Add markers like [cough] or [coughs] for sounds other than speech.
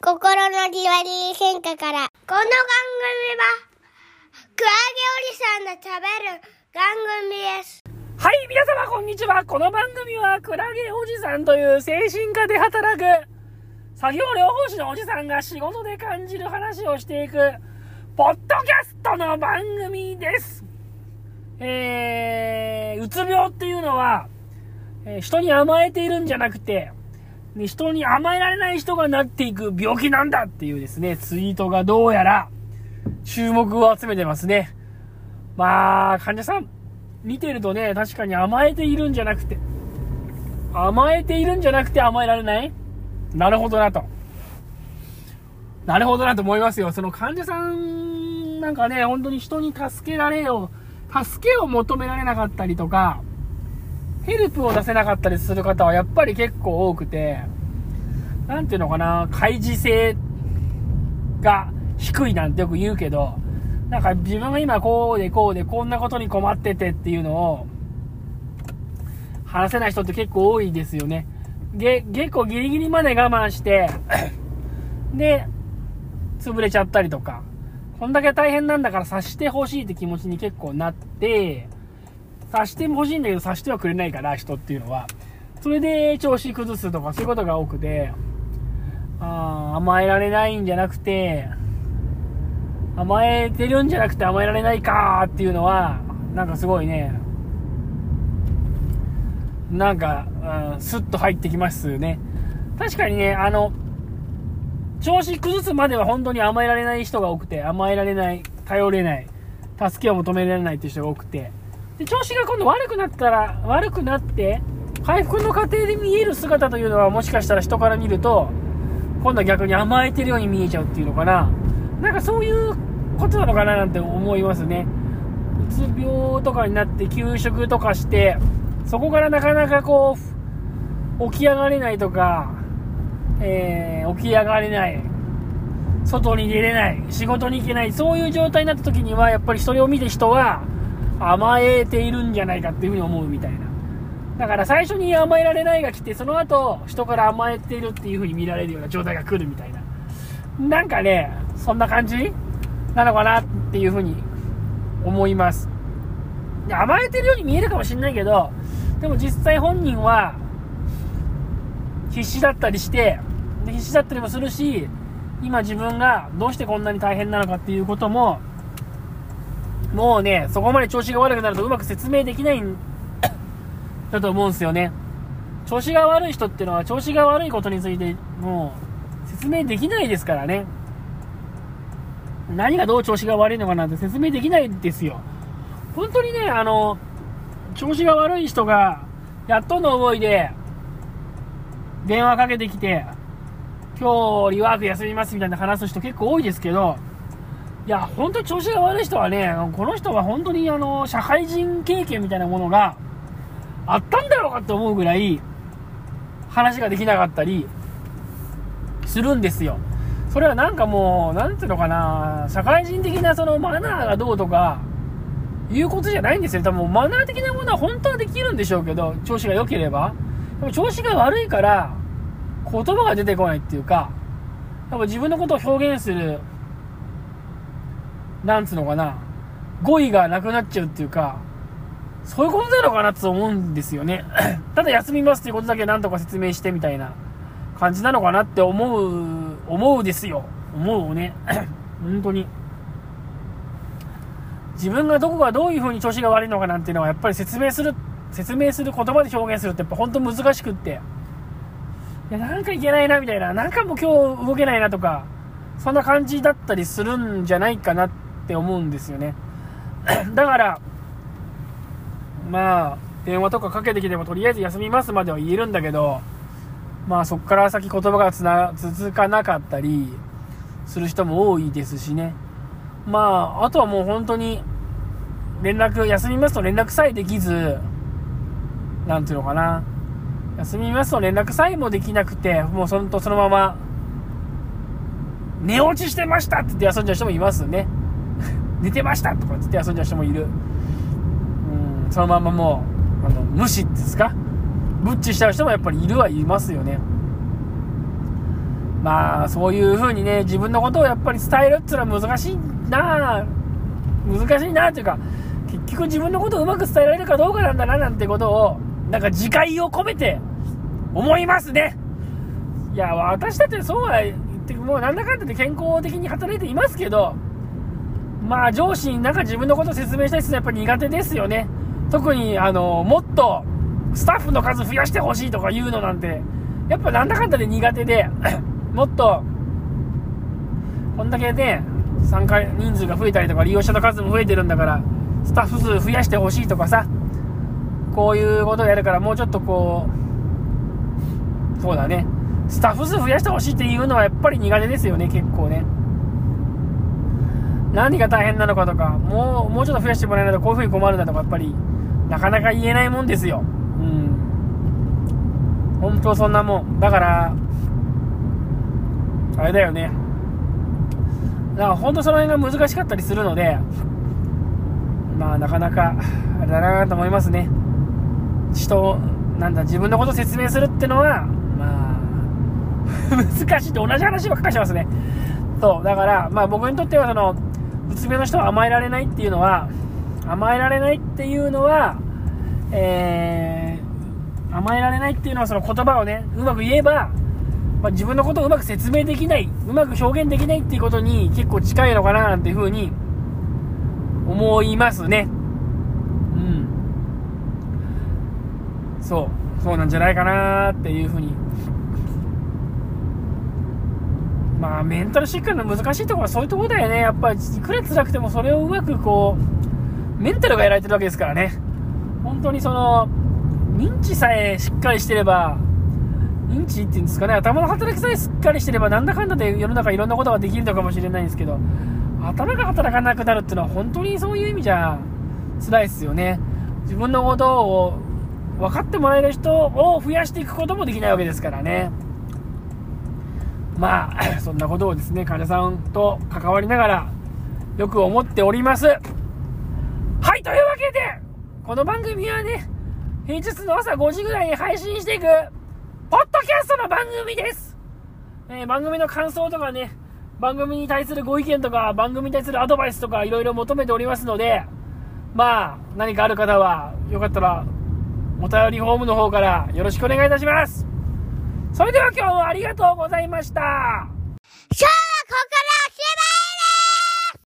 心のじわり変化から。この番組は、クラゲおじさんが食べる番組です。はい、皆様こんにちは。この番組は、クラゲおじさんという精神科で働く、作業療法士のおじさんが仕事で感じる話をしていく、ポッドキャストの番組です。えー、うつ病っていうのは、えー人に甘えているんじゃなくて、ね人に甘えられない人がなっていく病気なんだっていうですね、ツイートがどうやら注目を集めてますね。まあ、患者さん、見てるとね、確かに甘えているんじゃなくて、甘えているんじゃなくて甘えられない？なるほどなと。なるほどなと思いますよ。その患者さんなんかね、本当に人に助けられよう、助けを求められなかったりとか、ヘルプを出せなかったりする方はやっぱり結構多くて、なんていうのかな、開示性が低いなんてよく言うけど、なんか自分が今こうでこうでこんなことに困っててっていうのを話せない人って結構多いですよね。げ、結構ギリギリまで我慢して、で、潰れちゃったりとか、こんだけ大変なんだから察してほしいって気持ちに結構なって、察してほしいんだけど察してはくれないから人っていうのは。それで調子崩すとかそういうことが多くて、あ甘えられないんじゃなくて、甘えてるんじゃなくて甘えられないかっていうのは、なんかすごいね、なんか、うん、スッと入ってきますね。確かにね、あの、調子崩すまでは本当に甘えられない人が多くて、甘えられない、頼れない、助けを求められないっていう人が多くて、で、調子が今度悪くなったら、悪くなって、回復の過程で見える姿というのはもしかしたら人から見ると、今度は逆に甘えてるように見えちゃうっていうのかな。なんかそういうことなのかななんて思いますね。うつ病とかになって休職とかして、そこからなかなかこう、起き上がれないとか、えー起き上がれない、外に出れない、仕事に行けない、そういう状態になった時には、やっぱりそれを見て人は甘えているんじゃないかっていうふうに思うみたいな。だから最初に甘えられないが来て、その後、人から甘えているっていう風に見られるような状態が来るみたいな。なんかね、そんな感じ？なのかなっていう風に思います。甘えてるように見えるかもしんないけど、でも実際本人は、必死だったりして、必死だったりもするし、今自分がどうしてこんなに大変なのかっていうことも、もうね、そこまで調子が悪くなるとうまく説明できないん [coughs] だと思うんですよね。調子が悪い人っていうのは調子が悪いことについてもう説明できないですからね。何がどう調子が悪いのかなんて説明できないんですよ。本当にね、あの、調子が悪い人がやっとの思いで電話かけてきて、今日リワーク休みますみたいな話す人結構多いですけど、いや、本当に調子が悪い人はね、この人は本当にあの、社会人経験みたいなものがあったんだろうかって思うぐらい、話ができなかったり、するんですよ。それはなんかもう、なんていうのかな、社会人的なそのマナーがどうとか、いうことじゃないんですよ。多分マナー的なものは本当はできるんでしょうけど、調子が良ければ。でも調子が悪いから、言葉が出てこないっていうか、多分自分のことを表現する、なんつうのかな、語彙がなくなっちゃうっていうか、そういうことなのかなって思うんですよね。[clears throat] ただ休みますっていうことだけなんとか説明してみたいな感じなのかなって思う、思うですよ。思うね。[clears throat] 本当に。自分がどこがどういう風に調子が悪いのかなんていうのはやっぱり説明する、説明する言葉で表現するってやっぱ本当難しくって。いや、なんかいけないなみたいな。なんかもう今日動けないなとか、そんな感じだったりするんじゃないかなってって思うんですよね。[clears throat] だから、まあ、電話とかかけてきてもとりあえず休みますまでは言えるんだけど、まあそこから先言葉がつな続かなかったりする人も多いですしね。まあ、あとはもう本当に、連絡、休みますと連絡さえできず、なんていうのかな。休みますと連絡さえもできなくて、もうそのとそのまま、寝落ちしてましたって言って遊んじゃう人もいますね。寝てましたとか言って遊んじゃう人もいる。うん、そのままもう、あの、無視ですか？ブッチしちゃう人もやっぱりいるはいますよね。まあ、そういう風にね、自分のことをやっぱり伝えるっていうのは難しいな難しいなっていうか、結局自分のことをうまく伝えられるかどうかなんだななんてことを、なんか自戒を込めて思いますね。いや、私だってそうは言って、もうなんだかんだで健康的に働いていますけど、まあ上司になんか自分のことを説明したりするのはやっぱり苦手ですよね。特に、あの、もっとスタッフの数増やしてほしいとか言うのなんて、やっぱなんだかんだで苦手で、[coughs] もっと、こんだけね、参加人数が増えたりとか利用者の数も増えてるんだから、スタッフ数増やしてほしいとかさ、こういうことをやるからもうちょっとこう、そうだね、スタッフ数増やしてほしいっていうのはやっぱり苦手ですよね、結構ね。何が大変なのかとか、もう、もうちょっと増やしてもらえないとこういう風に困るんだとか、やっぱり、なかなか言えないもんですよ。うん。本当そんなもん。だから、あれだよね。だから本当その辺が難しかったりするので、まあなかなか、あれだなと思いますね。人、なんだ、自分のことを説明するってのは、まあ、[laughs] 難しいと同じ話ばっかりしますね。そう、だから、まあ僕にとってはその、うつ病の人は甘えられないっていうのは、甘えられないっていうのは、えー、甘えられないっていうのはその言葉をね、うまく言えば、まあ、自分のことをうまく説明できない、うまく表現できないっていうことに結構近いのかななんていうふうに思いますね。うん。そう、そうなんじゃないかなっていうふうに。まあ、メンタル疾患の難しいところはそういうところだよね。やっぱり、いくら辛くてもそれをうまくこう、メンタルがやられてるわけですからね。本当にその、認知さえしっかりしてれば、認知っていうんですかね、頭の働きさえしっかりしてれば、なんだかんだで世の中いろんなことができるのかもしれないんですけど、頭が働かなくなるっていうのは本当にそういう意味じゃ辛いですよね。自分のことを分かってもらえる人を増やしていくこともできないわけですからね。まあ、そんなことをですね、患者さんと関わりながら、よく思っております。はい、というわけで、この番組はね、平日の朝5時ぐらいに配信していく、ポッドキャストの番組です。えー、番組の感想とかね、番組に対するご意見とか、番組に対するアドバイスとか、いろいろ求めておりますので、まあ、何かある方は、よかったら、お便りフォームの方からよろしくお願いいたします。それでは今日はありがとうございました。